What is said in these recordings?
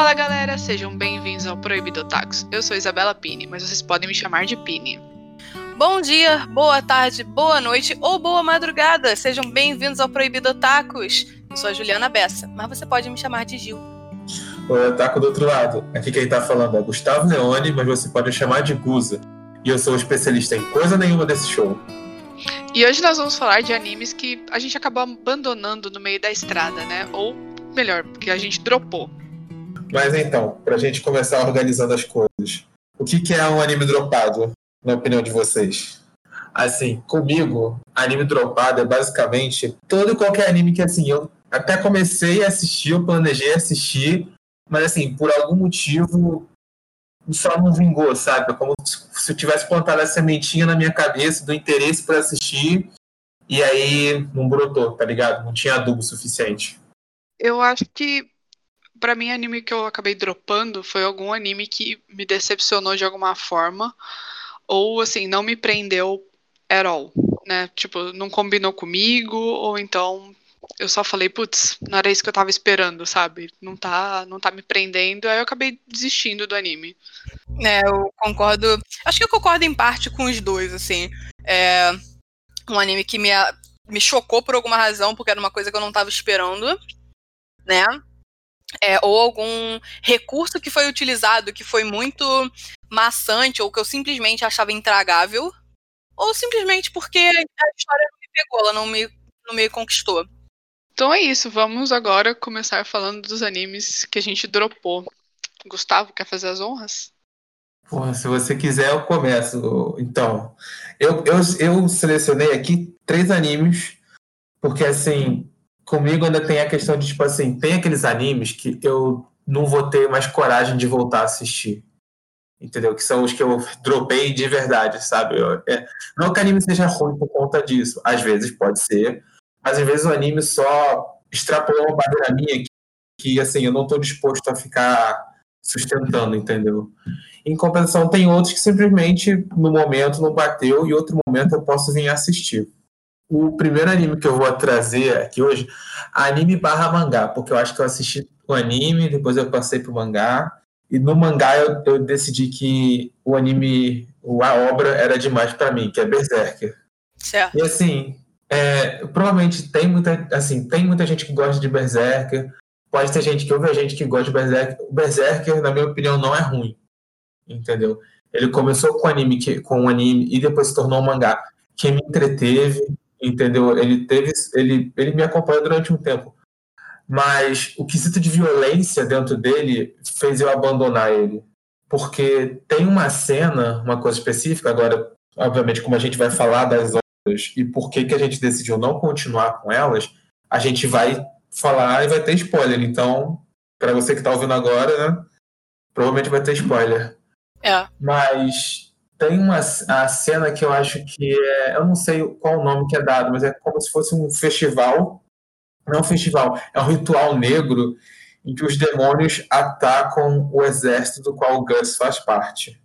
Fala galera, sejam bem-vindos ao Proibido Tacos. Eu sou Isabela Pini, mas vocês podem me chamar de Pini. Bom dia, boa tarde, boa noite ou boa madrugada. Sejam bem-vindos ao Proibido Tacos. Eu sou a Juliana Bessa, mas você pode me chamar de Gil. Oi, Taco do outro lado. Aqui quem tá falando é Gustavo Leone, mas você pode chamar de Guza. E eu sou especialista em coisa nenhuma desse show. E hoje nós vamos falar de animes que a gente acabou abandonando no meio da estrada, né? Ou melhor, que a gente dropou. Mas então, pra gente começar organizando as coisas, o que, que é um anime dropado, na opinião de vocês? Assim, comigo, anime dropado é basicamente todo e qualquer anime que assim, eu até comecei a assistir, eu planejei assistir, mas assim, por algum motivo só não vingou, sabe? É como se eu tivesse plantado a sementinha na minha cabeça do interesse para assistir e aí não brotou, tá ligado? Não tinha adubo suficiente. Eu acho que para mim anime que eu acabei dropando foi algum anime que me decepcionou de alguma forma ou assim, não me prendeu at all, né? Tipo, não combinou comigo ou então eu só falei, putz, não era isso que eu tava esperando, sabe? Não tá, não tá me prendendo, aí eu acabei desistindo do anime. É, eu concordo. Acho que eu concordo em parte com os dois, assim. É um anime que me, me chocou por alguma razão, porque era uma coisa que eu não tava esperando, né? É, ou algum recurso que foi utilizado que foi muito maçante, ou que eu simplesmente achava intragável, ou simplesmente porque a história não me pegou, ela não me, não me conquistou. Então é isso, vamos agora começar falando dos animes que a gente dropou. Gustavo, quer fazer as honras? Porra, se você quiser, eu começo. Então, eu, eu, eu selecionei aqui três animes, porque assim, comigo ainda tem a questão de, tipo assim, tem aqueles animes que eu não vou ter mais coragem de voltar a assistir. Entendeu? Que são os que eu dropei de verdade, sabe? Eu, é, não que o anime seja ruim por conta disso. Às vezes pode ser, mas às vezes o anime só extrapolou uma barreira minha que, que assim, eu não estou disposto a ficar sustentando, entendeu? Em compensação, tem outros que simplesmente no momento não bateu e outro momento eu posso vir assistir. O primeiro anime que eu vou trazer aqui hoje, anime barra mangá, porque eu acho que eu assisti o anime, depois eu passei pro mangá, e no mangá eu, eu decidi que o anime, a obra era demais para mim, que é Berserker. Certo. E assim, é, provavelmente tem muita, assim, tem muita gente que gosta de Berserker, pode ter gente que ouve a gente que gosta de Berserker. O Berserker, na minha opinião, não é ruim, entendeu? Ele começou com anime, que, com um anime e depois se tornou um mangá que me entreteve, entendeu? Ele teve, ele, ele me acompanhou durante um tempo, mas o quesito de violência dentro dele fez eu abandonar ele, porque tem uma cena, uma coisa específica agora, obviamente, como a gente vai falar das e por que, que a gente decidiu não continuar com elas, a gente vai falar e vai ter spoiler. Então, para você que está ouvindo agora, né, provavelmente vai ter spoiler. É. Mas tem uma a cena que eu acho que é. Eu não sei qual o nome que é dado, mas é como se fosse um festival. Não é um festival, é um ritual negro em que os demônios atacam o exército do qual o Gus faz parte.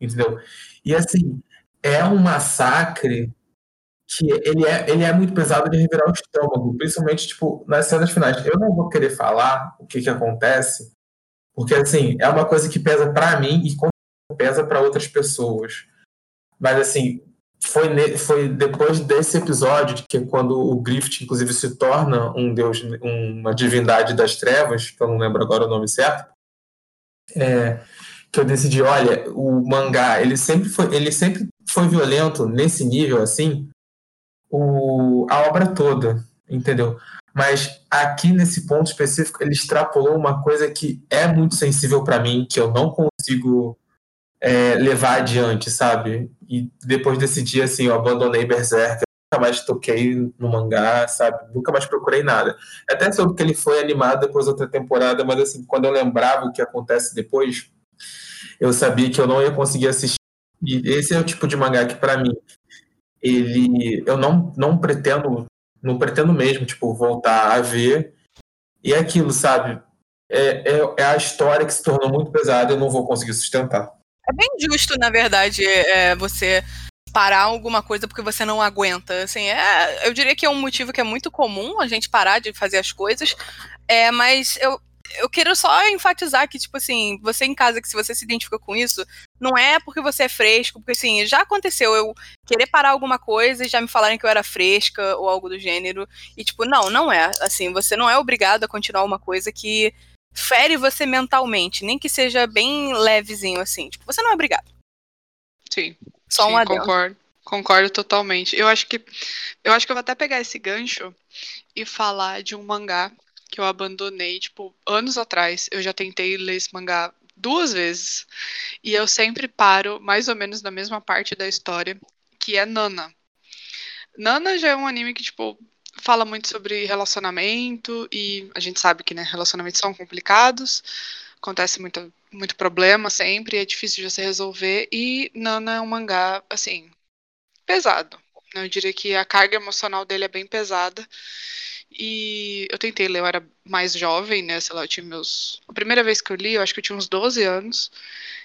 Entendeu? E assim, é um massacre que ele é, ele é muito pesado de revirar o estômago, principalmente tipo nas cenas finais. Eu não vou querer falar o que que acontece, porque assim, é uma coisa que pesa para mim e pesa para outras pessoas. Mas assim, foi, foi depois desse episódio que quando o Griffith inclusive se torna um deus, uma divindade das trevas, que eu não lembro agora o nome certo, é, que eu decidi, olha, o mangá, ele sempre foi, ele sempre foi violento nesse nível assim, o, a obra toda, entendeu? Mas aqui nesse ponto específico ele extrapolou uma coisa que é muito sensível para mim, que eu não consigo é, levar adiante, sabe? E depois desse dia, assim, eu abandonei Berserk, nunca mais toquei no mangá, sabe? Nunca mais procurei nada. Até soube que ele foi animado depois outra temporada, mas assim, quando eu lembrava o que acontece depois, eu sabia que eu não ia conseguir assistir. E esse é o tipo de mangá que, para mim, ele eu não, não pretendo não pretendo mesmo tipo voltar a ver e é aquilo sabe é, é, é, a história que se tornou muito pesada eu não vou conseguir sustentar é bem justo na verdade é, você parar alguma coisa porque você não aguenta assim é eu diria que é um motivo que é muito comum a gente parar de fazer as coisas é mas eu eu quero só enfatizar que, tipo assim, você em casa, que se você se identifica com isso, não é porque você é fresco, porque assim, já aconteceu eu querer parar alguma coisa e já me falarem que eu era fresca ou algo do gênero. E, tipo, não, não é. Assim, você não é obrigado a continuar uma coisa que fere você mentalmente, nem que seja bem levezinho, assim. Tipo, você não é obrigado. Sim. Só sim, um adendo. concordo. Concordo totalmente. Eu acho que eu acho que eu vou até pegar esse gancho e falar de um mangá que eu abandonei, tipo, anos atrás. Eu já tentei ler esse mangá duas vezes. E eu sempre paro mais ou menos na mesma parte da história, que é Nana. Nana já é um anime que, tipo, fala muito sobre relacionamento e a gente sabe que, né, relacionamentos são complicados, acontece muito, muito problema sempre, é difícil de você resolver e Nana é um mangá, assim, pesado. né? Eu diria que a carga emocional dele é bem pesada. E eu tentei ler, eu era mais jovem, né? Sei lá, eu tinha meus. A primeira vez que eu li, eu acho que eu tinha uns 12 anos.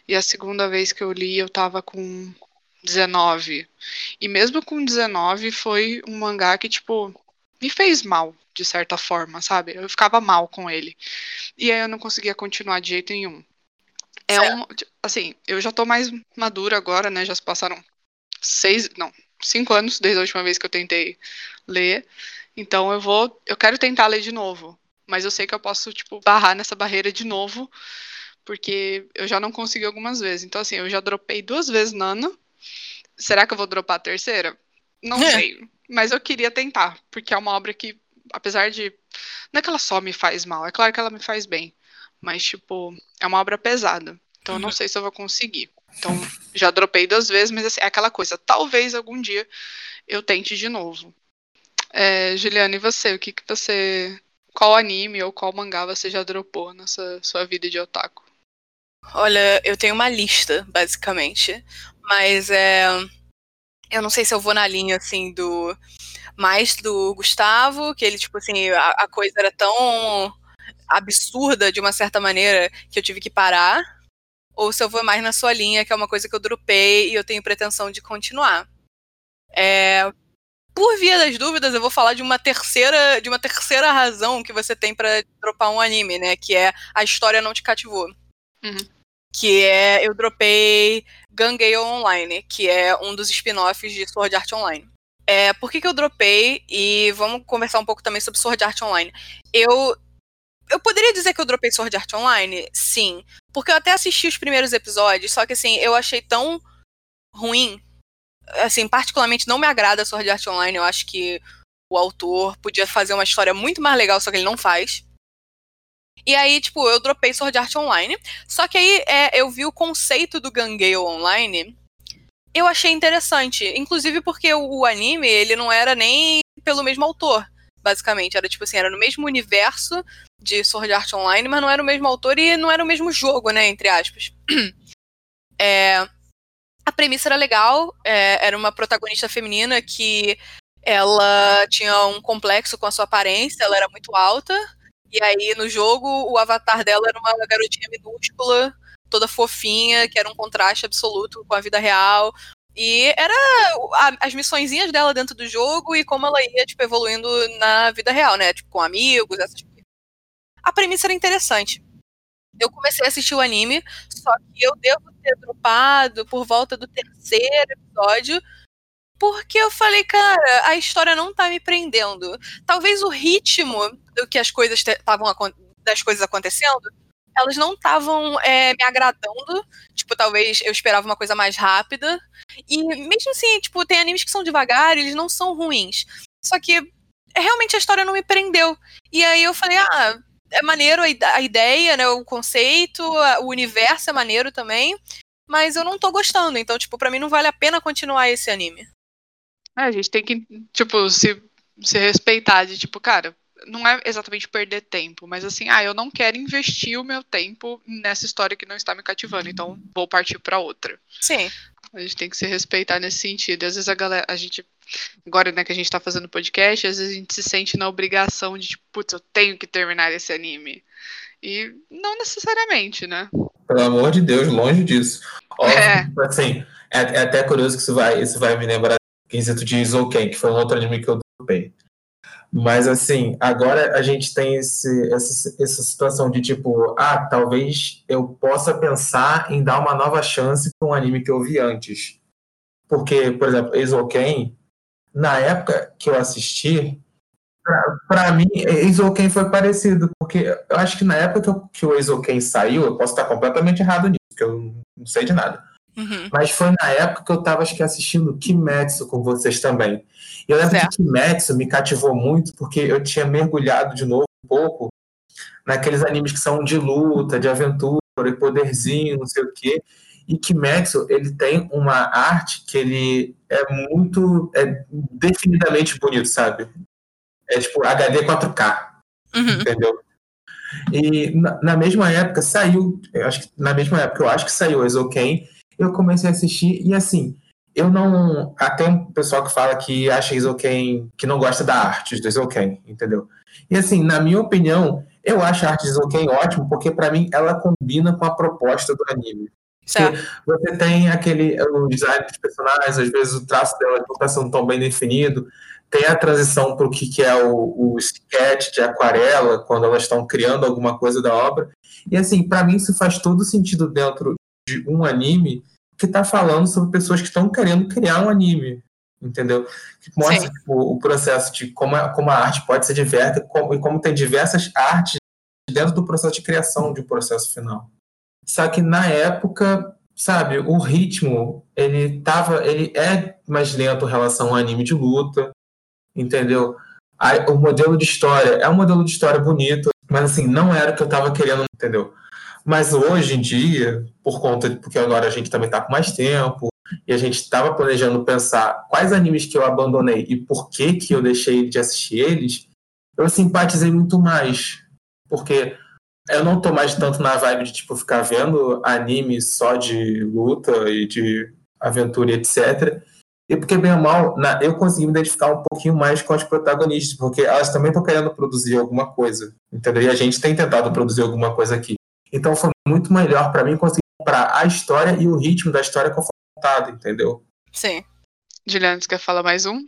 E a segunda vez que eu li, eu tava com 19. E mesmo com 19, foi um mangá que, tipo, me fez mal, de certa forma, sabe? Eu ficava mal com ele. E aí eu não conseguia continuar de jeito nenhum. É Certo. um. Assim, eu já tô mais madura agora, né? Já se passaram seis. Não, cinco anos desde a última vez que eu tentei ler. Então eu vou. Eu quero tentar ler de novo. Mas eu sei que eu posso, tipo, barrar nessa barreira de novo. Porque eu já não consegui algumas vezes. Então, assim, eu já dropei duas vezes Nana. Será que eu vou dropar a terceira? Não É. sei. Mas eu queria tentar. Porque é uma obra que, apesar de. Não é que ela só me faz mal, é claro que ela me faz bem. Mas, tipo, é uma obra pesada. Então eu não sei se eu vou conseguir. Então, já dropei duas vezes, mas assim, é aquela coisa. Talvez algum dia eu tente de novo. É, Juliana, e você? O que, que você. Qual anime ou qual mangá você já dropou nessa sua vida de otaku? Olha, eu tenho uma lista, basicamente. Mas é. Eu não sei se eu vou na linha, assim, do. Mais do Gustavo, que ele, tipo assim, a, a coisa era tão absurda de uma certa maneira que eu tive que parar. Ou se eu vou mais na sua linha, que é uma coisa que eu dropei e eu tenho pretensão de continuar. É, por via das dúvidas, eu vou falar de uma terceira, de uma terceira razão que você tem pra dropar um anime, né? Que é a história não te cativou. Uhum. Que é eu dropei Gangale Online, que é um dos spin-offs de Sword Art Online. É, por que, que eu dropei? E vamos conversar um pouco também sobre Sword Art Online. Eu eu poderia dizer que eu dropei Sword Art Online? Sim. Porque eu até assisti os primeiros episódios, só que assim, eu achei tão ruim. Assim, particularmente não me agrada Sword Art Online. Eu acho que o autor podia fazer uma história muito mais legal, só que ele não faz. E aí, tipo, eu dropei Sword Art Online. Só que aí é, eu vi o conceito do Gangale Online. Eu achei interessante. Inclusive porque o, o anime, ele não era nem pelo mesmo autor, basicamente. Era tipo assim, era no mesmo universo de Sword Art Online, mas não era o mesmo autor e não era o mesmo jogo, né? Entre aspas. É, a premissa era legal, é, era uma protagonista feminina que ela tinha um complexo com a sua aparência, ela era muito alta, e aí no jogo o avatar dela era uma garotinha minúscula, toda fofinha, que era um contraste absoluto com a vida real. E era as missõezinhas dela dentro do jogo e como ela ia, tipo, evoluindo na vida real, né? Tipo, com amigos, essas coisas. A premissa era interessante. Eu comecei a assistir o anime, só que eu devo ter dropado por volta do terceiro episódio, porque eu falei, cara, a história não tá me prendendo. Talvez o ritmo do que as coisas estavam das coisas acontecendo, elas não estavam me agradando. Tipo, talvez eu esperava uma coisa mais rápida. E mesmo assim, tipo, tem animes que são devagar, eles não são ruins. Só que realmente a história não me prendeu. E aí eu falei, ah, é maneiro a, ide- a ideia, né? O conceito, o universo é maneiro também. Mas eu não tô gostando. Então, tipo, pra mim não vale a pena continuar esse anime. É, a gente tem que, tipo, se, se respeitar de, tipo, cara, não é exatamente perder tempo, mas assim, ah, eu não quero investir o meu tempo nessa história que não está me cativando, então vou partir pra outra. Sim. A gente tem que se respeitar nesse sentido. E às vezes a galera, a gente, agora né, que a gente tá fazendo podcast, às vezes a gente se sente na obrigação de, tipo, putz, eu tenho que terminar esse anime. E não necessariamente, né? Pelo amor de Deus, longe disso. Óbvio, É. assim, é, é até curioso que isso vai, isso vai me lembrar quesito de Izouken, que foi um outro anime que eu dropei. Mas assim, agora a gente tem esse, essa, essa situação de tipo, ah, talvez eu possa pensar em dar uma nova chance para um anime que eu vi antes. Porque, por exemplo, Eizouken, na época que eu assisti, para mim, Eizouken foi parecido, porque eu acho que na época que, eu, que o Eizouken saiu, eu posso estar completamente errado nisso, porque eu não sei de nada. Uhum. Mas foi na época que eu estava acho que assistindo Kimetsu com vocês também. E eu lembro certo. que Kimetsu me cativou muito porque eu tinha mergulhado de novo um pouco naqueles animes que são de luta, de aventura, e poderzinho, não sei o quê. E Kimetsu, ele tem uma arte que ele é muito, é definidamente bonito, sabe? É tipo HD 4K, uhum. entendeu? E na, na, mesma época saiu, acho que na mesma época eu acho que saiu Exoken, eu comecei a assistir e assim, eu não. Até um pessoal que fala que acha Isoken, que não gosta da arte do Isoken, entendeu? E assim, na minha opinião, eu acho a arte de Isoken ótimo, porque para mim ela combina com a proposta do anime. Você tem aquele o design dos personagens, às vezes o traço delas não está sendo tão bem definido. Tem a transição para o que, que é o, o sketch de aquarela, quando elas estão criando alguma coisa da obra. E assim, para mim isso faz todo sentido dentro de um anime que está falando sobre pessoas que estão querendo criar um anime, entendeu? Que mostra tipo, o processo de como a, como a arte pode ser diversa como, e como tem diversas artes dentro do processo de criação de um processo final. Só que na época, sabe, o ritmo ele tava, ele é mais lento em relação ao anime de luta, entendeu? o modelo de história é um modelo de história bonito, mas assim não era o que eu estava querendo, entendeu? Mas hoje em dia, por conta de porque agora a gente também está com mais tempo e a gente estava planejando pensar quais animes que eu abandonei e por que que eu deixei de assistir eles, eu simpatizei muito mais, porque eu não tô mais tanto na vibe de tipo ficar vendo anime só de luta e de aventura, etc. E porque, bem ou mal, na, eu consegui me identificar um pouquinho mais com as protagonistas, porque elas também estão querendo produzir alguma coisa, entendeu? E a gente tem tentado produzir alguma coisa aqui. Então foi muito melhor para mim conseguir comprar a história e o ritmo da história conforme contado, entendeu? Sim. Juliana, você quer falar mais um?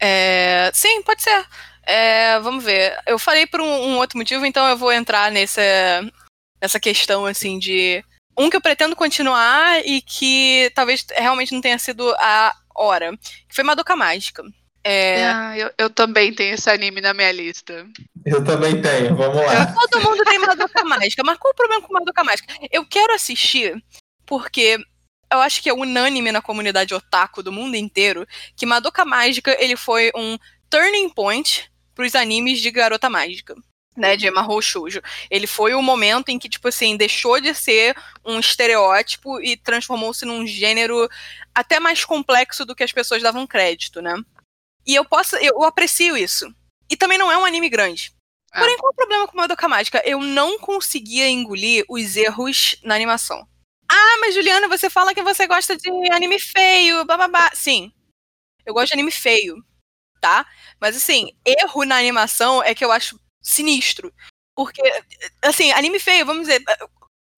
É... Sim, pode ser. É, vamos ver. Eu falei por um, um, outro motivo, então eu vou entrar nessa, nessa questão assim de um que eu pretendo continuar e que talvez realmente não tenha sido a hora, que foi Madoka Mágica. É... Ah, eu, eu também tenho esse anime na minha lista. Eu também tenho, vamos lá. Todo mundo tem Madoka Mágica, mas qual o problema com Madoka Mágica? Eu quero assistir porque eu acho que é unânime na comunidade otaku do mundo inteiro que Madoka Mágica ele foi um turning point pros animes de garota mágica. Né, de Mahou Shoujo. Ele foi o momento em que, tipo assim, deixou de ser um estereótipo e transformou-se num gênero até mais complexo do que as pessoas davam crédito, né? E eu posso, eu, aprecio isso. E também não é um anime grande. É. Porém, qual é o problema com Madoka Mágica? Eu não conseguia engolir os erros na animação. Ah, mas Juliana, você fala que você gosta de anime feio, bababá. Sim, eu gosto de anime feio, tá? Mas assim, erro na animação é que eu acho sinistro. Porque, assim, anime feio, vamos dizer,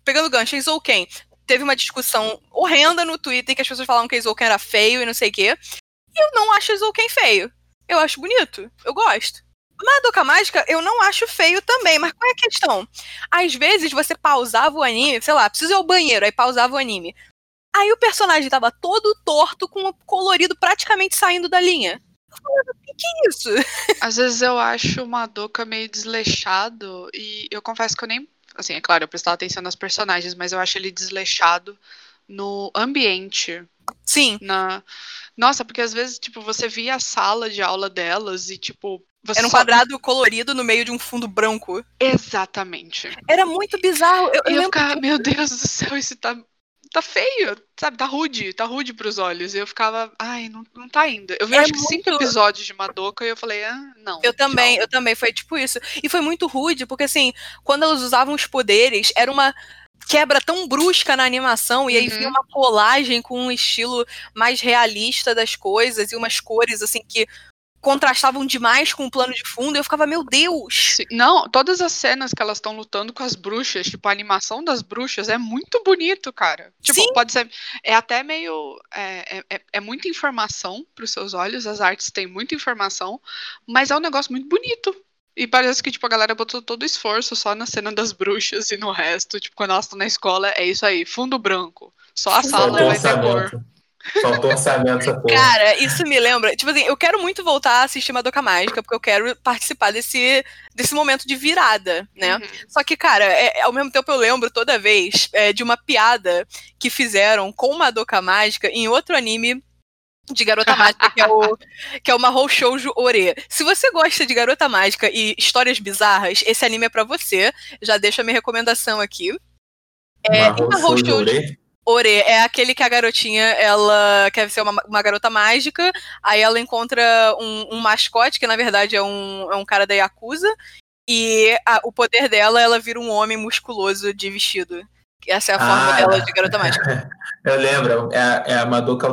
pegando gancho, Izouken. Teve uma discussão horrenda no Twitter que as pessoas falavam que Izouken era feio e não sei o quê eu não acho Izouken feio. Eu acho bonito. Eu gosto. Madoka Mágica eu não acho feio também, mas qual é a questão? Às vezes você pausava o anime, sei lá, preciso ir ao banheiro, aí pausava o anime. Aí o personagem tava todo torto, com o colorido praticamente saindo da linha. Eu falava, o que, é isso? Às vezes eu acho o Madoka meio desleixado, e eu confesso que eu nem. Assim, é claro, eu prestava atenção nas personagens, mas eu acho ele desleixado no ambiente. Sim. Na nossa, porque às vezes, tipo, você via a sala de aula delas e, tipo. Era um quadrado colorido no meio de um fundo branco. Exatamente. Era muito bizarro. Eu, eu, eu ficava, que... meu Deus do céu, isso tá tá feio, sabe? Tá rude, tá rude pros olhos. E eu ficava, ai, não, não tá ainda. Eu vi é acho muito... que cinco episódios de Madoka e eu falei, ah, não. Eu também, tchau. eu também, foi tipo isso. E foi muito rude, porque assim, quando elas usavam os poderes, era uma quebra tão brusca na animação, e aí uhum. vinha uma colagem com um estilo mais realista das coisas e umas cores assim que contrastavam demais com o plano de fundo, eu ficava, meu Deus! Não, todas as cenas que elas estão lutando com as bruxas, tipo, a animação das bruxas é muito bonito, cara. Tipo, Sim. pode ser. É até meio. É, é, é muita informação para os seus olhos, as artes têm muita informação, mas é um negócio muito bonito. E parece que, tipo, a galera botou todo o esforço só na cena das bruxas e no resto, tipo, quando elas estão na escola, é isso aí, fundo branco. Só a sala Faltou vai ter cor. Faltou orçamento essa porra. Cara, isso me lembra. Tipo assim, eu quero muito voltar a assistir Madoka Mágica, porque eu quero participar desse, desse momento de virada, né? Uhum. Só que, cara, é- ao mesmo tempo eu lembro toda vez é, de uma piada que fizeram com Madoka Mágica em outro anime de Garota Mágica, que é o, que é o Mahou Shoujo Ore. Se você gosta de Garota Mágica e histórias bizarras, esse anime é pra você. Já deixo a minha recomendação aqui. É, Mahou Shoujo. Ore é aquele que a garotinha, ela quer ser uma, uma garota mágica, aí ela encontra um, um mascote, que na verdade é um, é um cara da Yakuza, e a- o poder dela, ela vira um homem musculoso de vestido. Essa é a forma Ah. dela de garota mágica. Eu lembro, é, a- é a Madoka.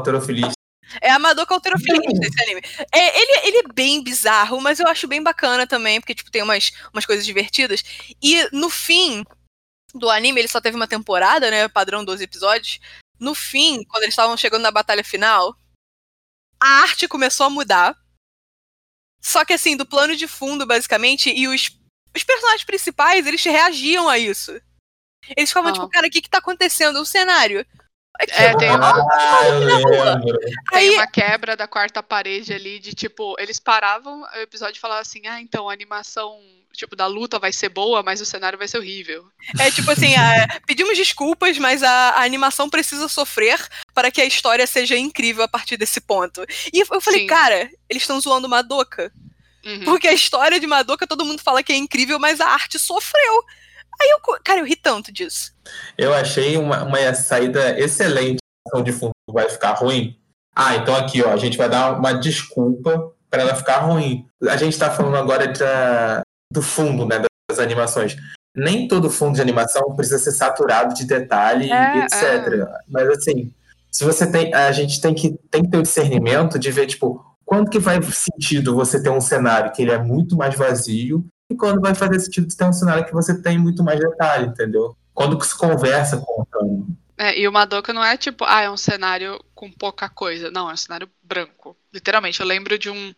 É amador calterofilista esse anime. É, ele, ele é bem bizarro, mas eu acho bem bacana também, porque tipo, tem umas, umas coisas divertidas. E no fim do anime, ele só teve uma temporada, né? Padrão 12 episódios. No fim, quando eles estavam chegando na batalha final, a arte começou a mudar. Só que assim, do plano de fundo, basicamente, e os, os personagens principais, eles reagiam a isso. Eles ficavam, Ah. tipo, cara, o que que tá acontecendo? O cenário. Aqui, É, tem uma, Ah, na rua. lembro. tem Aí, uma quebra da quarta parede ali, de tipo, eles paravam o episódio e falavam assim: ah, então a animação, tipo, da luta vai ser boa, mas o cenário vai ser horrível. É tipo assim, a- pedimos desculpas, mas a, a animação precisa sofrer para que a história seja incrível a partir desse ponto. E eu falei, Sim. cara, eles estão zoando Madoka. Uhum. Porque a história de Madoka todo mundo fala que é incrível, mas a arte sofreu. Aí eu, cara, eu ri tanto disso. Eu achei uma, uma saída excelente. De fundo vai ficar ruim. Ah, então aqui, ó, a gente vai dar uma desculpa para ela ficar ruim. A gente tá falando agora da- do fundo, né, das animações. Nem todo fundo de animação precisa ser saturado de detalhe, É, etc. Mas assim, se você tem, a gente tem que tem que ter o discernimento de ver tipo quando que faz sentido você ter um cenário que ele é muito mais vazio e quando vai fazer sentido um cenário que você tem muito mais detalhe, entendeu? Quando que se conversa com o. É, e o Madoka não é tipo, ah, é um cenário com pouca coisa. Não, é um cenário branco. Literalmente, eu lembro de um.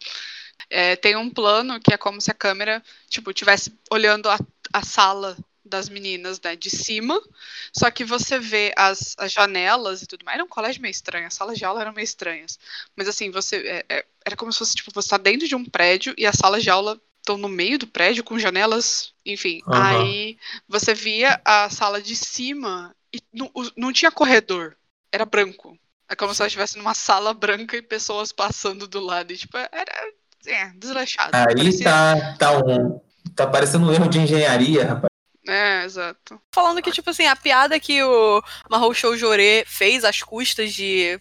é, tem um plano que é como se a câmera, tipo, estivesse olhando a, a sala das meninas, né, de cima. Só que você vê as, as janelas e tudo mais. Era um colégio meio estranho, as salas de aula eram meio estranhas. Mas assim, você. é, é, era como se fosse, tipo, você tá dentro de um prédio e as salas de aula estão no meio do prédio com janelas, enfim. Aham. Aí você via a sala de cima e não, não tinha corredor, era branco. É como se ela estivesse numa sala branca e pessoas passando do lado. E, tipo, era é, desleixado. Aí Parecia- tá, tá um. Tá parecendo um erro de engenharia, rapaz. É, exato. Falando que, tipo assim, a piada que o Mahou Shoujo Ore fez às custas de,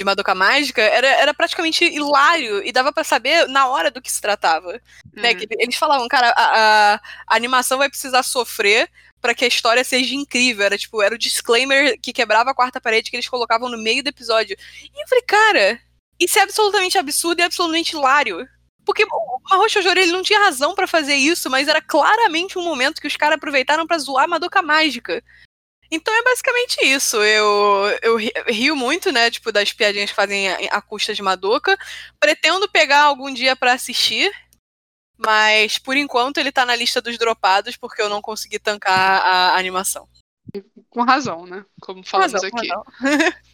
de Madoka Mágica era, era praticamente hilário e dava pra saber na hora do que se tratava. né? Uhum. Que eles falavam, cara, a, a- a animação vai precisar sofrer pra que a história seja incrível. Era tipo, era o disclaimer que quebrava a quarta parede que eles colocavam no meio do episódio. E eu falei, cara, isso é absolutamente absurdo e absolutamente hilário. Porque o Mahou Shoujo ele não tinha razão pra fazer isso, mas era claramente um momento que os caras aproveitaram pra zoar a Madoka Mágica. Então é basicamente isso. Eu, eu ri- rio muito, né, tipo, das piadinhas que fazem a, custa de Madoka. Pretendo pegar algum dia pra assistir, mas por enquanto ele tá na lista dos dropados porque eu não consegui tancar a animação. Com razão, né? Como falamos Razão, aqui.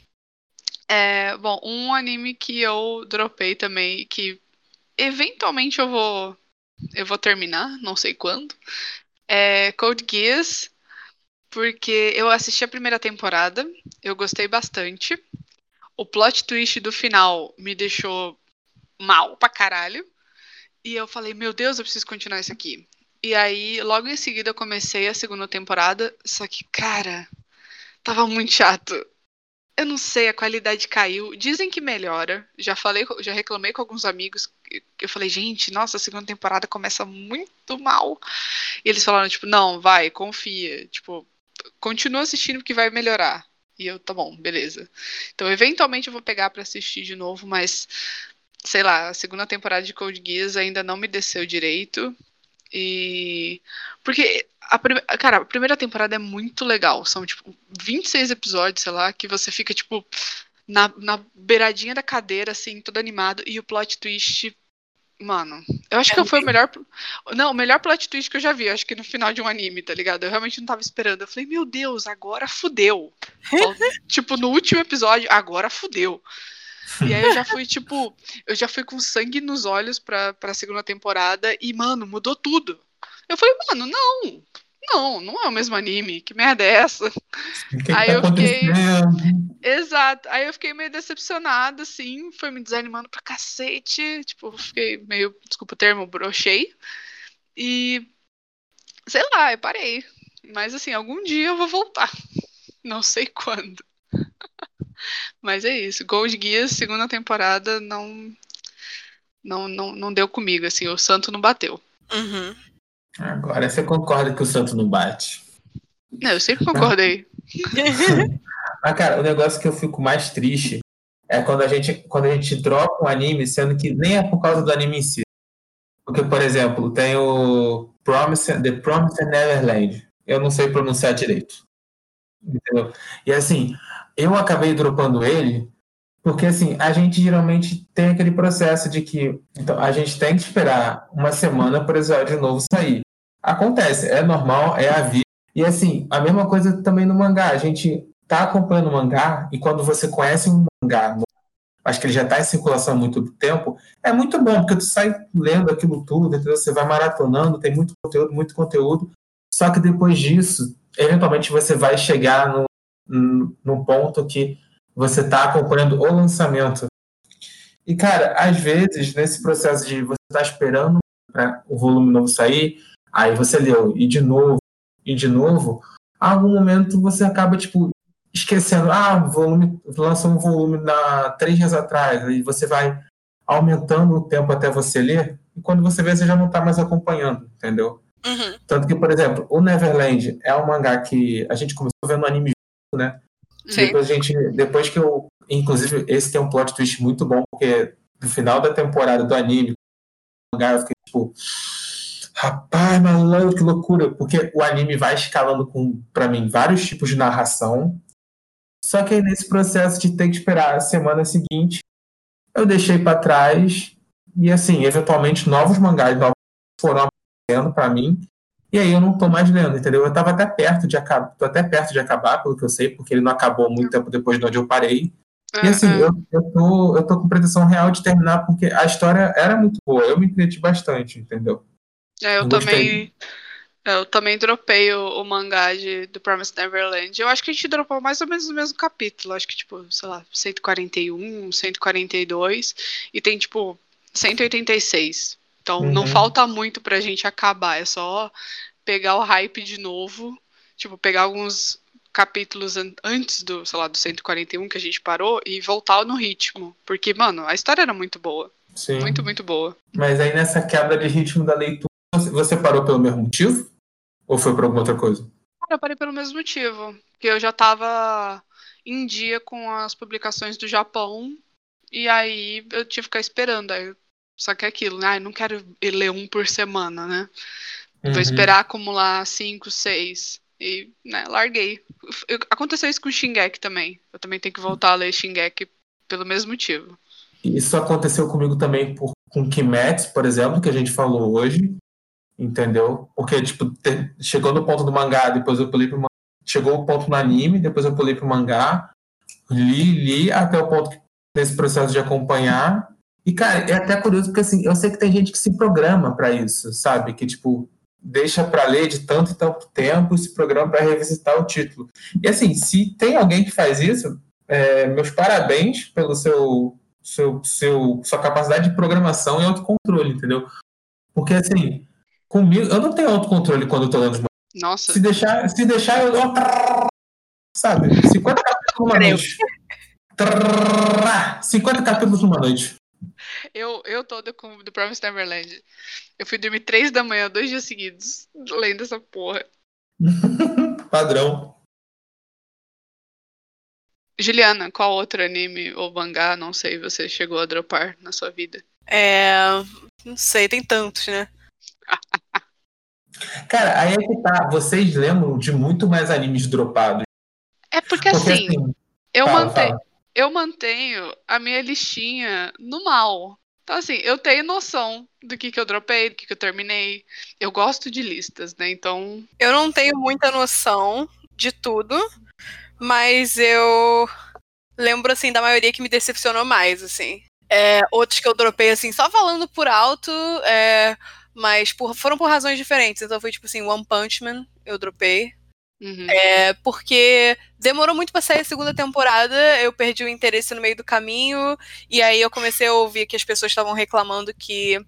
É, bom, um anime que eu dropei também, que eventualmente eu vou eu vou terminar, não sei quando, é Code Geass, porque eu assisti a primeira temporada, eu gostei bastante. O plot twist do final me deixou mal pra caralho. E eu falei, meu Deus, eu preciso continuar isso aqui. E aí, logo em seguida, eu comecei a segunda temporada, só que, cara, tava muito chato. Eu não sei, a qualidade caiu. Dizem que melhora. Já falei, já reclamei com alguns amigos. Eu falei, gente, nossa, a segunda temporada começa muito mal. E eles falaram, tipo, não, vai, confia. Tipo, continua assistindo que vai melhorar. E eu, tá bom, beleza. Então, eventualmente eu vou pegar pra assistir de novo, mas sei lá, a segunda temporada de Code Geass ainda não me desceu direito. E. Porque, a prim... cara, a primeira temporada é muito legal. São, tipo, 26 episódios, sei lá, que você fica, tipo, na, na beiradinha da cadeira, assim, todo animado. E o plot twist Mano, eu acho é que foi o melhor. Não, o melhor plot twist que eu já vi. Acho que no final de um anime, tá ligado? Eu realmente não tava esperando. Eu falei, meu Deus, agora fudeu. tipo, no último episódio, agora fudeu. E aí eu já fui, tipo, eu já fui com sangue nos olhos pra, pra segunda temporada e, mano, mudou tudo. Eu falei, mano, não, não, não é o mesmo anime, que merda é essa? Que aí tá eu fiquei. Exato, aí eu fiquei meio decepcionada, assim, foi me desanimando pra cacete, tipo, fiquei meio, desculpa o termo, brochei. E, sei lá, eu parei. Mas, assim, algum dia eu vou voltar. Não sei quando. Mas é isso. Gold Geass, segunda temporada, não, não, não, não deu comigo, assim, o santo não bateu. Uhum. Agora você concorda que o santo não bate. Não, eu sempre concordei. Mas, cara, o negócio que eu fico mais triste é quando a gente, quando a gente dropa um anime, sendo que nem é por causa do anime em si. Porque, por exemplo, tem o Promise, The Promised Neverland. Eu não sei pronunciar direito. Entendeu? E assim, eu acabei dropando ele porque assim, a gente geralmente tem aquele processo de que então, a gente tem que esperar uma semana para o episódio novo sair. Acontece, é normal, é a vida. E assim, a mesma coisa também no mangá. A gente tá acompanhando o mangá e quando você conhece um mangá, acho que ele já está em circulação há muito tempo, é muito bom, porque tu sai lendo aquilo tudo, entendeu? Você vai maratonando, tem muito conteúdo, muito conteúdo. Só que depois disso, eventualmente você vai chegar no, no ponto que você está acompanhando o lançamento. E, cara, às vezes, nesse processo de você tá esperando o volume novo sair, aí você leu, e de novo, e de novo, a algum momento você acaba, tipo, esquecendo, ah, o volume, lançou um volume na, três dias atrás, e você vai aumentando o tempo até você ler, e quando você vê, você já não está mais acompanhando, entendeu? Uhum. Tanto que, por exemplo, o Neverland é um mangá que a gente começou vendo anime junto, né? Sim. Depois a gente, depois que eu, inclusive, esse tem um plot twist muito bom, porque no final da temporada do anime, o mangá eu fiquei tipo, rapaz, malandro, que loucura, porque o anime vai escalando com, para mim, vários tipos de narração. Só que aí nesse processo de ter que esperar a semana seguinte, eu deixei para trás e assim, eventualmente novos mangás novos foram aparecendo para mim e aí eu não tô mais lendo, entendeu? Eu tava até perto de acabar, tô até perto de acabar, pelo que eu sei, porque ele não acabou muito tempo depois de onde eu parei. E assim, eu, eu, tô, eu tô com pretensão real de terminar, porque a história era muito boa, eu me entreti bastante, entendeu? É, eu Eu também. Eu também dropei o, o mangá de, do Promised Neverland. Eu acho que a gente dropou mais ou menos no mesmo capítulo. Acho que, tipo, sei lá, 141, 142. E tem, tipo, 186. Então não Uhum. falta muito pra gente acabar. É só pegar o hype de novo. Tipo, pegar alguns capítulos an- antes do, sei lá, do 141 que a gente parou e voltar no ritmo. Porque, mano, a história era muito boa. Sim. Muito, muito boa. Mas aí nessa quebra de ritmo da leitura, você- parou pelo mesmo motivo? Ou foi por alguma outra coisa? Eu parei pelo mesmo motivo. Porque eu já tava em dia com as publicações do Japão. E aí eu tinha que ficar esperando. Aí, só que é aquilo, né? Ai, não quero ler um por semana, né? Vou Uhum. esperar acumular cinco, seis. E, né, larguei. Eu- aconteceu isso com o Shingeki também. Eu também tenho que voltar a ler Shingeki pelo mesmo motivo. Isso aconteceu comigo também por, com Kimetsu, por exemplo, que a gente falou hoje, entendeu? Porque, tipo, te- chegou no ponto do mangá, depois eu pulei pro mangá. Chegou o ponto no anime, depois eu pulei pro mangá, li, li, até o ponto nesse processo de acompanhar. E, cara, é até curioso, porque, assim, eu sei que tem gente que se programa pra isso, sabe? Que, tipo, deixa pra ler de tanto e tanto tempo e se programa pra revisitar o título. E, assim, se tem alguém que faz isso, é, meus parabéns pelo seu seu, seu, sua capacidade de programação e autocontrole, entendeu? Porque, assim, comigo, eu não tenho autocontrole quando eu tô lendo os mangás. Nossa, Se deixar, se deixar eu. Sabe? 50 capítulos numa noite. Trrr, 50 capítulos numa noite. eu, eu toda com The Promised Neverland. Eu fui dormir três da manhã, dois dias seguidos, lendo essa porra. Padrão. Juliana, qual outro anime ou mangá, não sei, você chegou a dropar na sua vida? É. Não sei, tem tantos, né? Cara, aí é que tá. Vocês lembram de muito mais animes dropados. É porque, Porque assim, assim. eu, fala, mantenho, fala. eu mantenho a minha listinha no mal. Então, assim, eu tenho noção do que, que eu dropei, do que, que eu terminei. Eu gosto de listas, né? Então, Eu não tenho muita noção de tudo, mas eu lembro, assim, da maioria que me decepcionou mais, assim. É, outros que eu dropei, assim, só falando por alto, é, mas por- foram por razões diferentes. Então foi tipo assim, One Punch Man, eu dropei. uhum. É, porque demorou muito pra sair a segunda temporada, eu perdi o interesse no meio do caminho, e aí eu comecei a ouvir que as pessoas estavam reclamando que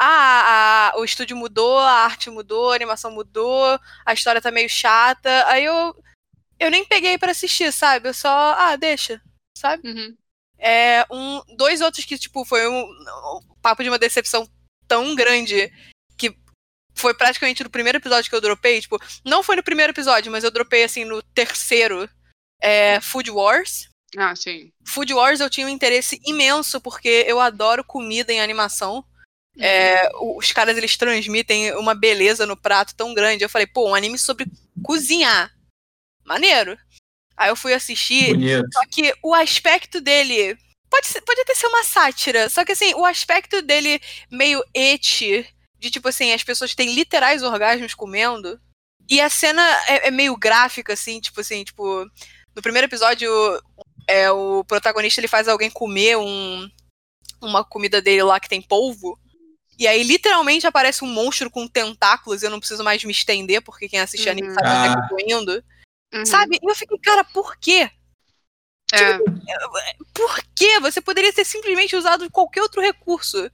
ah, a- o estúdio mudou, a arte mudou, a animação mudou, a história tá meio chata. Aí eu eu nem peguei pra assistir, sabe? Eu só, ah, deixa, sabe? Uhum. É, um, dois outros que, tipo, foi um, um papo de uma decepção tão grande que foi praticamente no primeiro episódio que eu dropei, tipo, não foi no primeiro episódio, mas eu dropei, assim, no terceiro, é, Food Wars. Ah, sim. Food Wars eu tinha um interesse imenso, porque eu adoro comida em animação. É, o- os caras, eles transmitem uma beleza no prato tão grande. Eu falei, pô, um anime sobre cozinhar. Maneiro. Aí eu fui assistir, Bonito. só que o aspecto dele. Pode, ser- pode até ser uma sátira. Só que assim, o aspecto dele meio eti, de tipo assim, as pessoas têm literais orgasmos comendo. E a cena é, é meio gráfica, assim, tipo assim, tipo. No primeiro episódio, é, o protagonista ele faz alguém comer um, uma comida dele lá que tem polvo. E aí, literalmente, aparece um monstro com tentáculos. Eu não preciso mais me estender, porque quem assiste anime Uhum. sabe onde é que Ah. eu tô indo. Uhum. Sabe? E eu fiquei, cara, por quê? É, Por quê? Você poderia ter simplesmente usado qualquer outro recurso.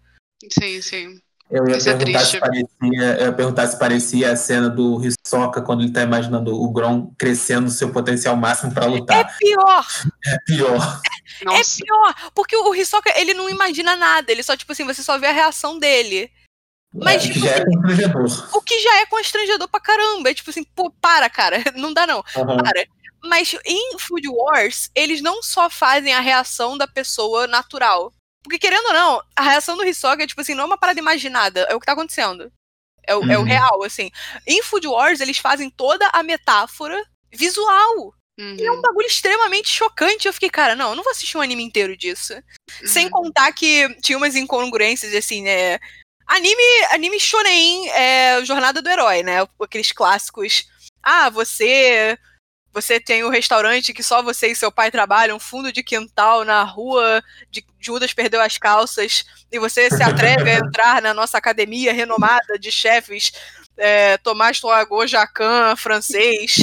sim, sim. Eu ia Isso é perguntar triste. se parecia, eu ia perguntar se parecia a cena do Hisoka quando ele tá imaginando o Grom crescendo seu potencial máximo pra É lutar. pior, É pior. Nossa, é pior. Porque o Hisoka, ele não imagina nada. Ele só, tipo assim, você só vê a reação dele. Mas, É, tipo que já é assim, constrangedor. O que já é constrangedor pra caramba. É tipo assim, pô, para, cara. Não dá não. Aham. Para. Mas em Food Wars, eles não só fazem a reação da pessoa natural. Porque, querendo ou não, a reação do Hisoka é, tipo assim, não é uma parada imaginada. É o que tá acontecendo. É o, é o Uhum. real, assim. Em Food Wars, eles fazem toda a metáfora visual. uhum, E é um bagulho extremamente chocante. Eu fiquei, cara, não, eu não vou assistir um anime inteiro disso. Sem uhum. contar que tinha umas incongruências, assim, né? Anime, anime shonen é Jornada do Herói, né? Aqueles clássicos. Ah, você. Você tem um restaurante que só você e seu pai trabalham, fundo de quintal na rua de Judas perdeu as calças, e você se atreve a entrar na nossa academia renomada de chefes, é, Tomás Toago, Jacan, francês,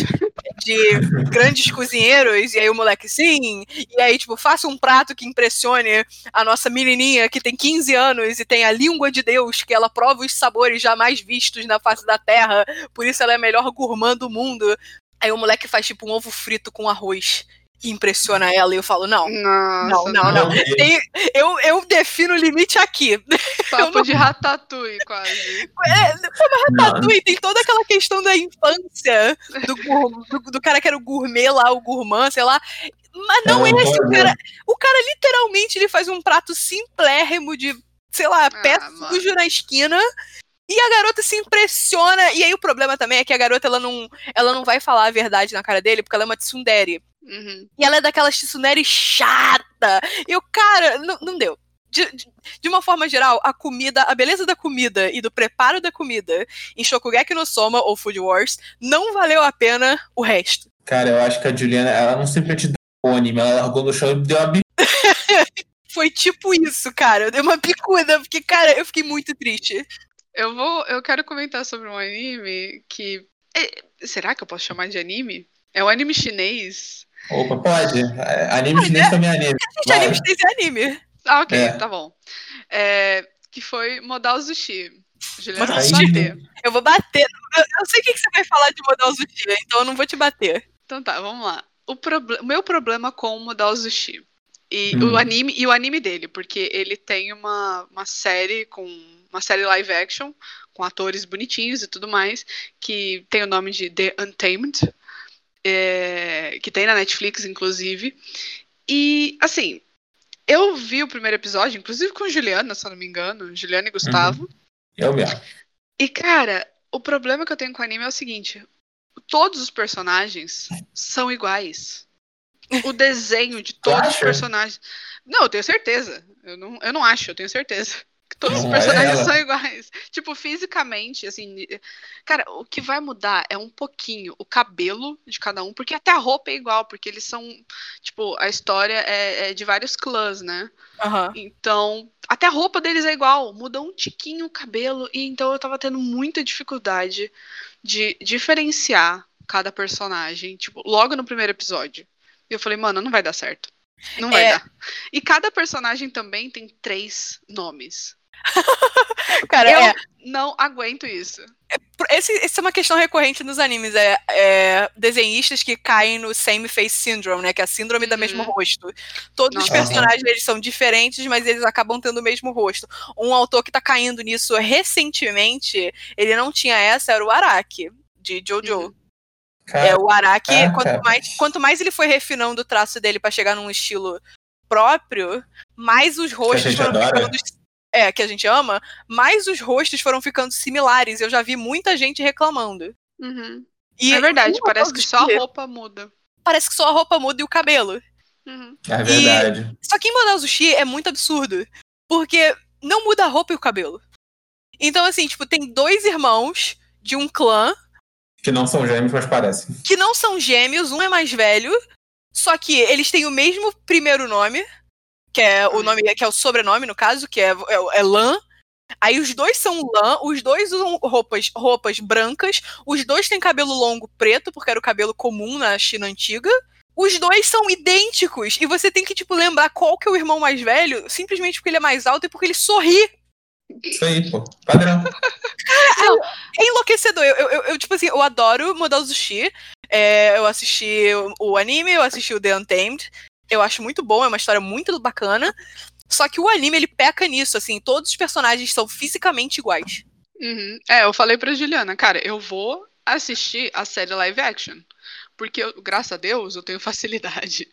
de grandes cozinheiros, e aí o moleque, sim, e aí, tipo, faça um prato que impressione a nossa menininha que tem 15 anos e tem a língua de Deus, que ela prova os sabores jamais vistos na face da terra, por isso ela é a melhor gourmand do mundo. Aí o moleque faz, tipo, um ovo frito com arroz e impressiona ela, e eu falo, não, Nossa, não, não, não. Tem- eu, eu defino o limite aqui. Papo não- de ratatouille, quase. É, Não, Ratatouille tem toda aquela questão da infância do, do, do cara que era o gourmet lá, o gourmand, sei lá. Mas não é não esse o cara. O cara literalmente ele faz um prato simplérrimo de, sei lá, pé Ah, mano. sujo na esquina. E a garota se impressiona. E aí o problema também é que a garota ela não, ela não vai falar a verdade na cara dele, porque ela é uma tsundere. Uhum. E ela é daquelas tsundere chata. E o cara, não, não deu. De, de- de uma forma geral, a comida, a beleza da comida e do preparo da comida em Shokugeki no Soma ou Food Wars não valeu a pena o resto. Cara, eu acho que a Juliana, ela não simplesmente deu o anime, ela largou no chão e deu uma bi- Foi tipo isso, cara. Eu dei uma picuda, porque, cara, eu fiquei muito triste. Eu vou. Eu quero comentar sobre um anime que. é, será que eu posso chamar de anime? É um anime chinês. Opa, pode. É, Anime chinês também é anime. Gente, anime chinês é anime. Ah, ok, É. tá bom. É, que foi Modal Zushi. Juliana, Modal vai bater. Eu vou bater. Eu, eu sei o que, que você vai falar de Modal Zushi, então eu não vou te bater. Então tá, vamos lá. O, proble- meu problema com o Modal Zushi. E Hum. o anime e o anime dele, porque ele tem uma, uma série com uma série live action com atores bonitinhos e tudo mais, que tem o nome de The Untamed. é, que tem na Netflix, inclusive. E, assim, eu vi o primeiro episódio, inclusive com Juliana, se eu não me engano, Juliana e Gustavo. Uhum. Eu mesmo. E, cara, o problema que eu tenho com o anime é o seguinte: todos os personagens são iguais. O desenho de todos os personagens. Não, eu tenho certeza. Eu não, eu não acho, eu tenho certeza. Todos não os personagens é são iguais. Tipo, fisicamente, assim. Cara, o que vai mudar é um pouquinho o cabelo de cada um, porque até a roupa é igual, porque eles são. Tipo, a história é, é de vários clãs, né? Uhum. Então, até a roupa deles é igual, muda um tiquinho o cabelo, e então eu tava tendo muita dificuldade de diferenciar cada personagem, tipo, logo no primeiro episódio. E eu falei, mano, não vai dar certo. Não vai é... dar. E cada personagem também tem três nomes. Cara, eu é... não aguento isso. É, esse, essa é uma questão recorrente nos animes, é, é, desenhistas que caem no same face syndrome, né? Que é a síndrome uhum. do mesmo rosto. Todos Nossa. os personagens eles são diferentes, mas eles acabam tendo o mesmo rosto. Um autor que tá caindo nisso recentemente, ele não tinha essa, era o Araki, de Jojo. Uhum. É, o Araki, quanto mais, quanto mais ele foi refinando o traço dele para chegar num estilo próprio, mais os rostos foram ficando é, que a gente ama, mais os rostos foram ficando similares. Eu já vi muita gente reclamando. Uhum. E é verdade, parece que só a roupa muda. Parece que só a roupa muda e o cabelo. Uhum. É verdade. E... Só que em Model Sushi é muito absurdo. Porque não muda a roupa e o cabelo. Então, assim, tipo, tem dois irmãos de um clã. Que não são gêmeos, mas parecem. Que não são gêmeos, um é mais velho. Só que eles têm o mesmo primeiro nome que é o nome, que é o sobrenome, no caso, que é, é, é Lan. Aí os dois são lã, os dois usam roupas, roupas brancas, os dois têm cabelo longo preto, porque era o cabelo comum na China antiga. Os dois são idênticos, e você tem que, tipo, lembrar qual que é o irmão mais velho, simplesmente porque ele é mais alto e porque ele sorri. Isso aí, pô. Padrão. Não, é enlouquecedor. Eu, eu, eu, tipo assim, eu adoro Model Sushi. É, eu assisti o anime, eu assisti o The Untamed eu acho muito bom, é uma história muito bacana. Só que o anime, ele peca nisso, assim, todos os personagens são fisicamente iguais. Uhum. É, eu falei pra Juliana, cara, eu vou assistir a série live action. Porque, eu, graças a Deus, eu tenho facilidade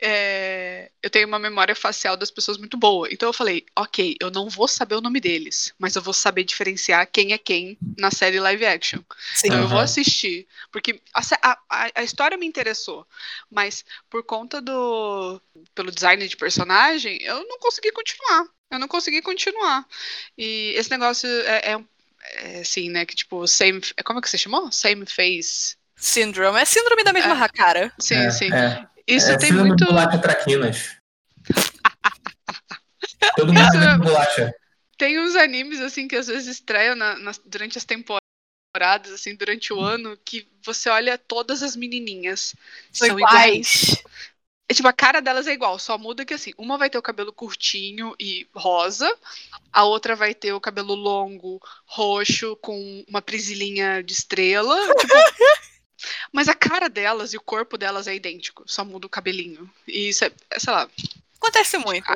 é, eu tenho uma memória facial das pessoas muito boa. Então eu falei, ok, eu não vou saber o nome deles, mas eu vou saber diferenciar quem é quem na série live action. Sim, então uhum. eu vou assistir. Porque a, a, a, história me interessou, mas por conta do. pelo design de personagem, eu não consegui continuar. Eu não consegui continuar. E esse negócio é, é, é assim, né? Que tipo, same. Como é que você chamou? Same face. Syndrome. É síndrome da mesma é. cara. Sim, é, sim. É. Isso é, tem muito. Bolacha traquinas. Todo mundo é bolacha. Tem uns animes assim que às vezes estreiam na, na, durante as temporadas, assim, durante o ano, que você olha todas as menininhas. São, são iguais. iguais. É, tipo, a cara delas é igual, só muda que assim, uma vai ter o cabelo curtinho e rosa, a outra vai ter o cabelo longo, roxo, com uma prisilinha de estrela. tipo, Mas a cara delas e o corpo delas é idêntico, só muda o cabelinho. E isso é, é sei lá. Acontece muito.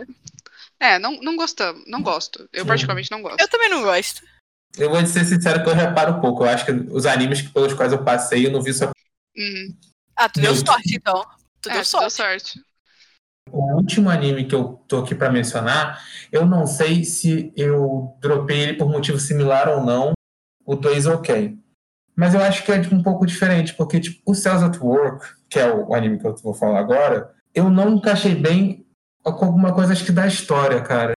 É, não, não gostamos, não gosto. Eu particularmente não gosto. Eu também não gosto. Eu vou ser sincero que eu reparo pouco. Eu acho que os animes pelos quais eu passei, eu não vi só. Uhum. Ah, tu deu sorte então. Tu é, deu sorte. Deu sorte. O último anime que eu tô aqui para mencionar, eu não sei se eu dropei ele por motivo similar ou não, o 2 OK. Mas eu acho que é um pouco diferente, porque tipo, o Cells at Work, que é o anime que eu vou falar agora, eu não encaixei bem com alguma coisa, acho que da história, cara.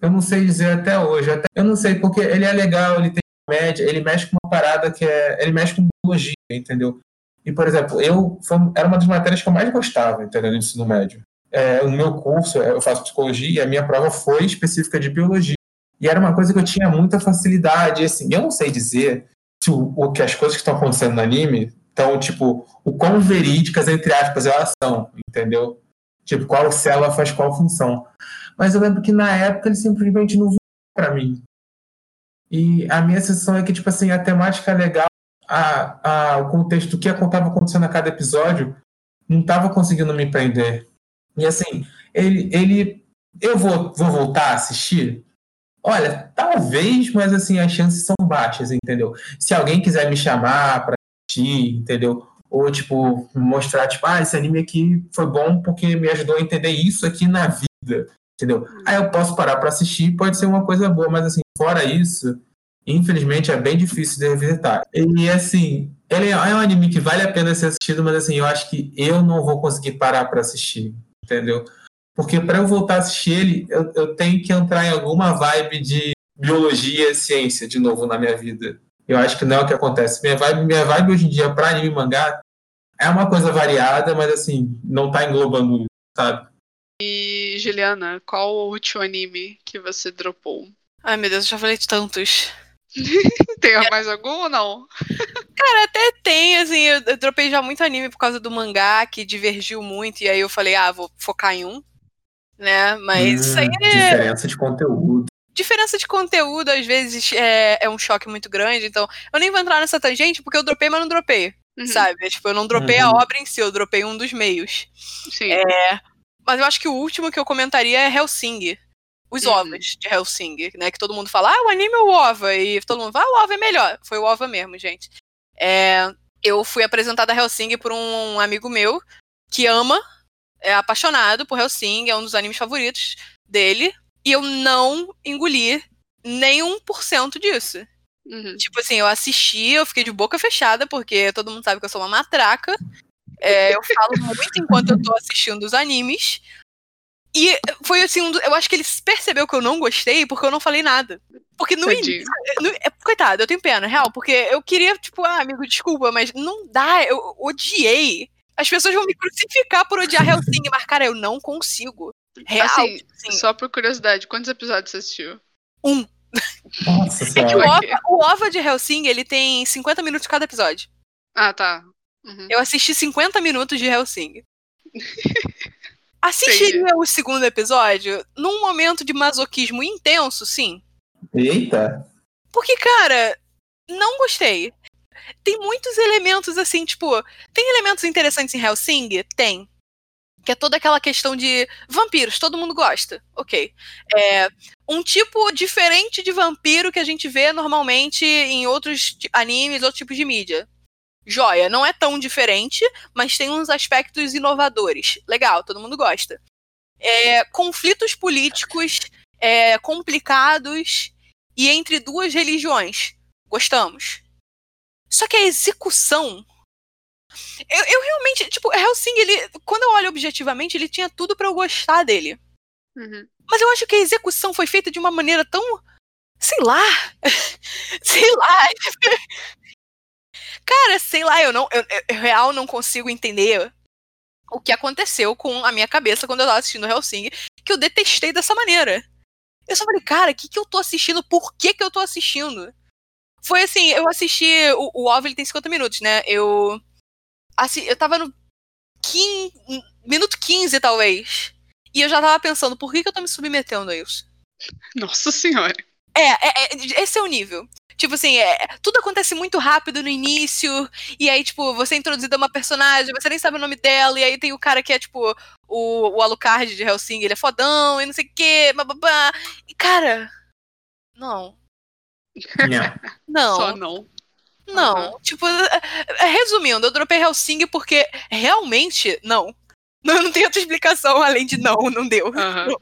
Eu não sei dizer até hoje. Até, eu não sei, porque ele é legal, ele tem média, ele mexe com uma parada que é. Ele mexe com biologia, entendeu? E, por exemplo, eu foi, era uma das matérias que eu mais gostava, entendeu? No ensino médio. É, o meu curso, eu faço psicologia, e a minha prova foi específica de biologia. E era uma coisa que eu tinha muita facilidade, assim, eu não sei dizer se o, o que as coisas que estão acontecendo no anime estão, tipo, o quão verídicas, entre aspas, elas são, entendeu? Tipo, qual célula faz qual função. Mas eu lembro que na época ele simplesmente não viu para mim. E a minha sensação é que, tipo assim, a temática legal, a, a, o contexto do que estava acontecendo a cada episódio não estava conseguindo me prender. E assim, ele, ele eu vou, vou voltar a assistir? Olha, talvez, mas assim, as chances são baixas, entendeu? Se alguém quiser me chamar para assistir, entendeu? ou tipo mostrar tipo, ah, esse anime aqui foi bom porque me ajudou a entender isso aqui na vida, entendeu? Aí eu posso parar para assistir, pode ser uma coisa boa, mas assim, fora isso, infelizmente é bem difícil de revisitar. E assim, ele é um anime que vale a pena ser assistido, mas assim, eu acho que eu não vou conseguir parar para assistir, entendeu? Porque para eu voltar a assistir ele, eu, eu tenho que entrar em alguma vibe de biologia e ciência de novo na minha vida. Eu acho que não é o que acontece. Minha vibe, minha vibe hoje em dia para anime e mangá é uma coisa variada, mas assim, não tá englobando, sabe? E, Juliana, qual o último anime que você dropou? Ai, meu Deus, eu já falei de tantos. tem é. mais algum ou não? Cara, até tem, assim, eu, eu dropei já muito anime por causa do mangá, que divergiu muito, e aí eu falei, ah, vou focar em um, né? Mas hum, isso aí é... Diferença de conteúdo. Diferença de conteúdo, às vezes, é, é um choque muito grande, então eu nem vou entrar nessa tangente, porque eu dropei, mas não dropei, uhum. sabe? Tipo, eu não dropei uhum. a obra em si, eu dropei um dos meios. Sim. É, mas eu acho que o último que eu comentaria é Helsing os uhum. ovos de Helsing, né? Que todo mundo fala, ah, o anime é o OVA. E todo mundo fala, ah, o OVA é melhor. Foi o OVA mesmo, gente. É, eu fui apresentada a Helsing por um amigo meu que ama, é apaixonado por Helsing, é um dos animes favoritos dele. E eu não engoli nem um por cento disso. Uhum. Tipo assim, eu assisti, eu fiquei de boca fechada, porque todo mundo sabe que eu sou uma matraca. É, eu falo muito enquanto eu tô assistindo os animes. E foi assim, um do, eu acho que ele percebeu que eu não gostei porque eu não falei nada. Porque no início. É, coitado, eu tenho pena, real, porque eu queria, tipo, ah, amigo, desculpa, mas não dá, eu odiei. As pessoas vão me crucificar por odiar Hellsing, mas, cara, eu não consigo. Real. Assim, assim. só por curiosidade, quantos episódios você assistiu? Um. Nossa é que o OVA, o OVA de Hellsing, ele tem 50 minutos cada episódio. Ah, tá. Uhum. Eu assisti 50 minutos de Hellsing. Assistiria o segundo episódio num momento de masoquismo intenso, sim. Eita! Porque, cara, não gostei. Tem muitos elementos assim, tipo, tem elementos interessantes em Helsing? Tem. Que é toda aquela questão de vampiros, todo mundo gosta. Ok. É um tipo diferente de vampiro que a gente vê normalmente em outros animes, outros tipos de mídia joia. Não é tão diferente, mas tem uns aspectos inovadores. Legal, todo mundo gosta. É, conflitos políticos é, complicados e entre duas religiões. Gostamos. Só que a execução. Eu, eu realmente. Tipo, Helsing, ele. Quando eu olho objetivamente, ele tinha tudo para eu gostar dele. Uhum. Mas eu acho que a execução foi feita de uma maneira tão. Sei lá. sei lá. Cara, sei lá, eu não. Eu, eu, real não consigo entender o que aconteceu com a minha cabeça quando eu tava assistindo Hellsing, que eu detestei dessa maneira. Eu só falei, cara, o que, que eu tô assistindo? Por que, que eu tô assistindo? Foi assim, eu assisti. O, o OVA ele tem 50 minutos, né? Eu. Assim, eu tava no. 15, minuto 15, talvez. E eu já tava pensando, por que, que eu tô me submetendo a isso? Nossa senhora. É, é, é, esse é o nível. Tipo assim, é, tudo acontece muito rápido no início, e aí, tipo, você é introduzida uma personagem, você nem sabe o nome dela, e aí tem o cara que é, tipo, o, o Alucard de Helsing, ele é fodão, e não sei o quê, bababá. E, cara, não. Não. Só não. Não. Uhum. Tipo, é, é, resumindo, eu dropei Helsing porque realmente, não. Não, não tem outra explicação além de não, não deu. Uhum.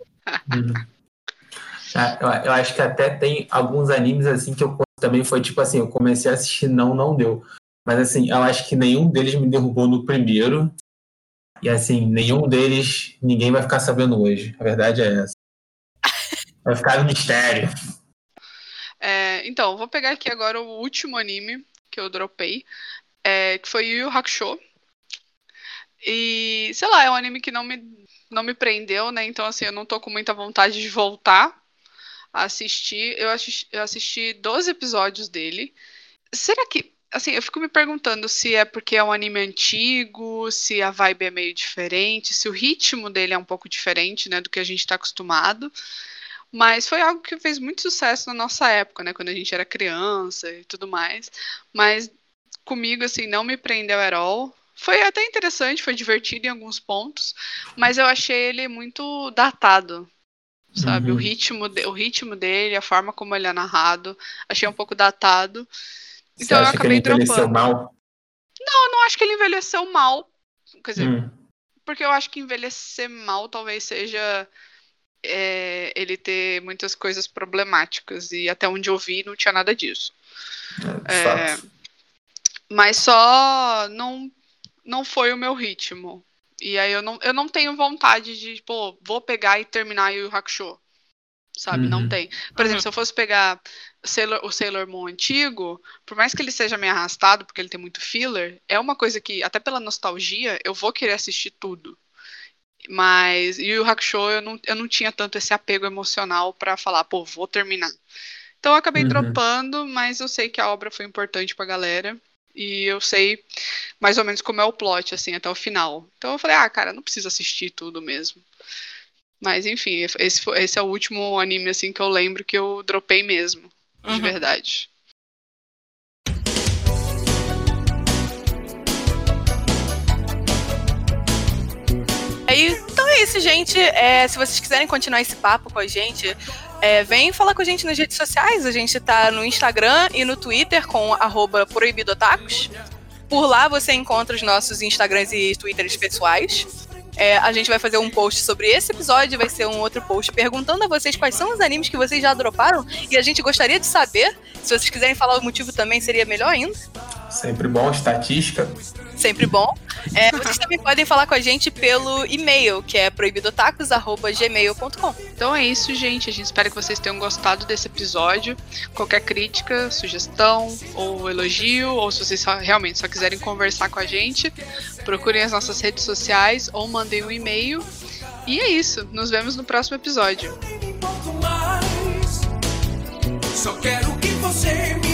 eu, eu acho que até tem alguns animes assim que eu também foi tipo assim, eu comecei a assistir, não, não deu. Mas assim, eu acho que nenhum deles me derrubou no primeiro. E assim, nenhum deles ninguém vai ficar sabendo hoje. A verdade é essa. Vai ficar no mistério. É, então, vou pegar aqui agora o último anime que eu dropei, é, que foi Yu Yu Hakusho. E, sei lá, é um anime que não me, não me prendeu, né? Então, assim, eu não tô com muita vontade de voltar assistir. Eu assisti, eu assisti 12 episódios dele. Será que. Assim, eu fico me perguntando se é porque é um anime antigo, se a vibe é meio diferente, se o ritmo dele é um pouco diferente, né, do que a gente está acostumado. Mas foi algo que fez muito sucesso na nossa época, né, quando a gente era criança e tudo mais. Mas comigo, assim, não me prendeu at all. Foi até interessante, foi divertido em alguns pontos, mas eu achei ele muito datado, sabe? Uhum. O, ritmo de, o ritmo dele, a forma como ele é narrado, achei um pouco datado. Então Você eu acabei que ele dropando. Mal? Não, eu não acho que ele envelheceu mal. Quer dizer, hum. porque eu acho que envelhecer mal talvez seja é, ele ter muitas coisas problemáticas. E até onde eu vi não tinha nada disso. É, é, mas só não, não foi o meu ritmo. E aí eu não, eu não tenho vontade de, pô, vou pegar e terminar o Hakusho. Sabe? Uhum. Não tem. Por exemplo, uhum. se eu fosse pegar Sailor, o Sailor Moon antigo, por mais que ele seja meio arrastado, porque ele tem muito filler, é uma coisa que, até pela nostalgia, eu vou querer assistir tudo. Mas e o Hakusho eu não, eu não tinha tanto esse apego emocional para falar, pô, vou terminar. Então eu acabei uhum. dropando, mas eu sei que a obra foi importante pra galera. E eu sei mais ou menos como é o plot, assim, até o final. Então eu falei, ah, cara, não preciso assistir tudo mesmo. Mas enfim, esse, esse é o último anime, assim, que eu lembro que eu dropei mesmo. Uhum. De verdade. Então é isso, gente. É, se vocês quiserem continuar esse papo com a gente, é, vem falar com a gente nas redes sociais. A gente tá no Instagram e no Twitter com proibidotacos. Por lá você encontra os nossos Instagrams e Twitters pessoais. É, a gente vai fazer um post sobre esse episódio, vai ser um outro post perguntando a vocês quais são os animes que vocês já droparam e a gente gostaria de saber. Se vocês quiserem falar o motivo também, seria melhor ainda. Sempre bom, estatística. Sempre bom. É, vocês também podem falar com a gente pelo e-mail, que é proibidotacos.gmail.com. Então é isso, gente. A gente espera que vocês tenham gostado desse episódio. Qualquer crítica, sugestão ou elogio, ou se vocês só, realmente só quiserem conversar com a gente, procurem as nossas redes sociais ou mandem um e-mail. E é isso. Nos vemos no próximo episódio. Só quero que você me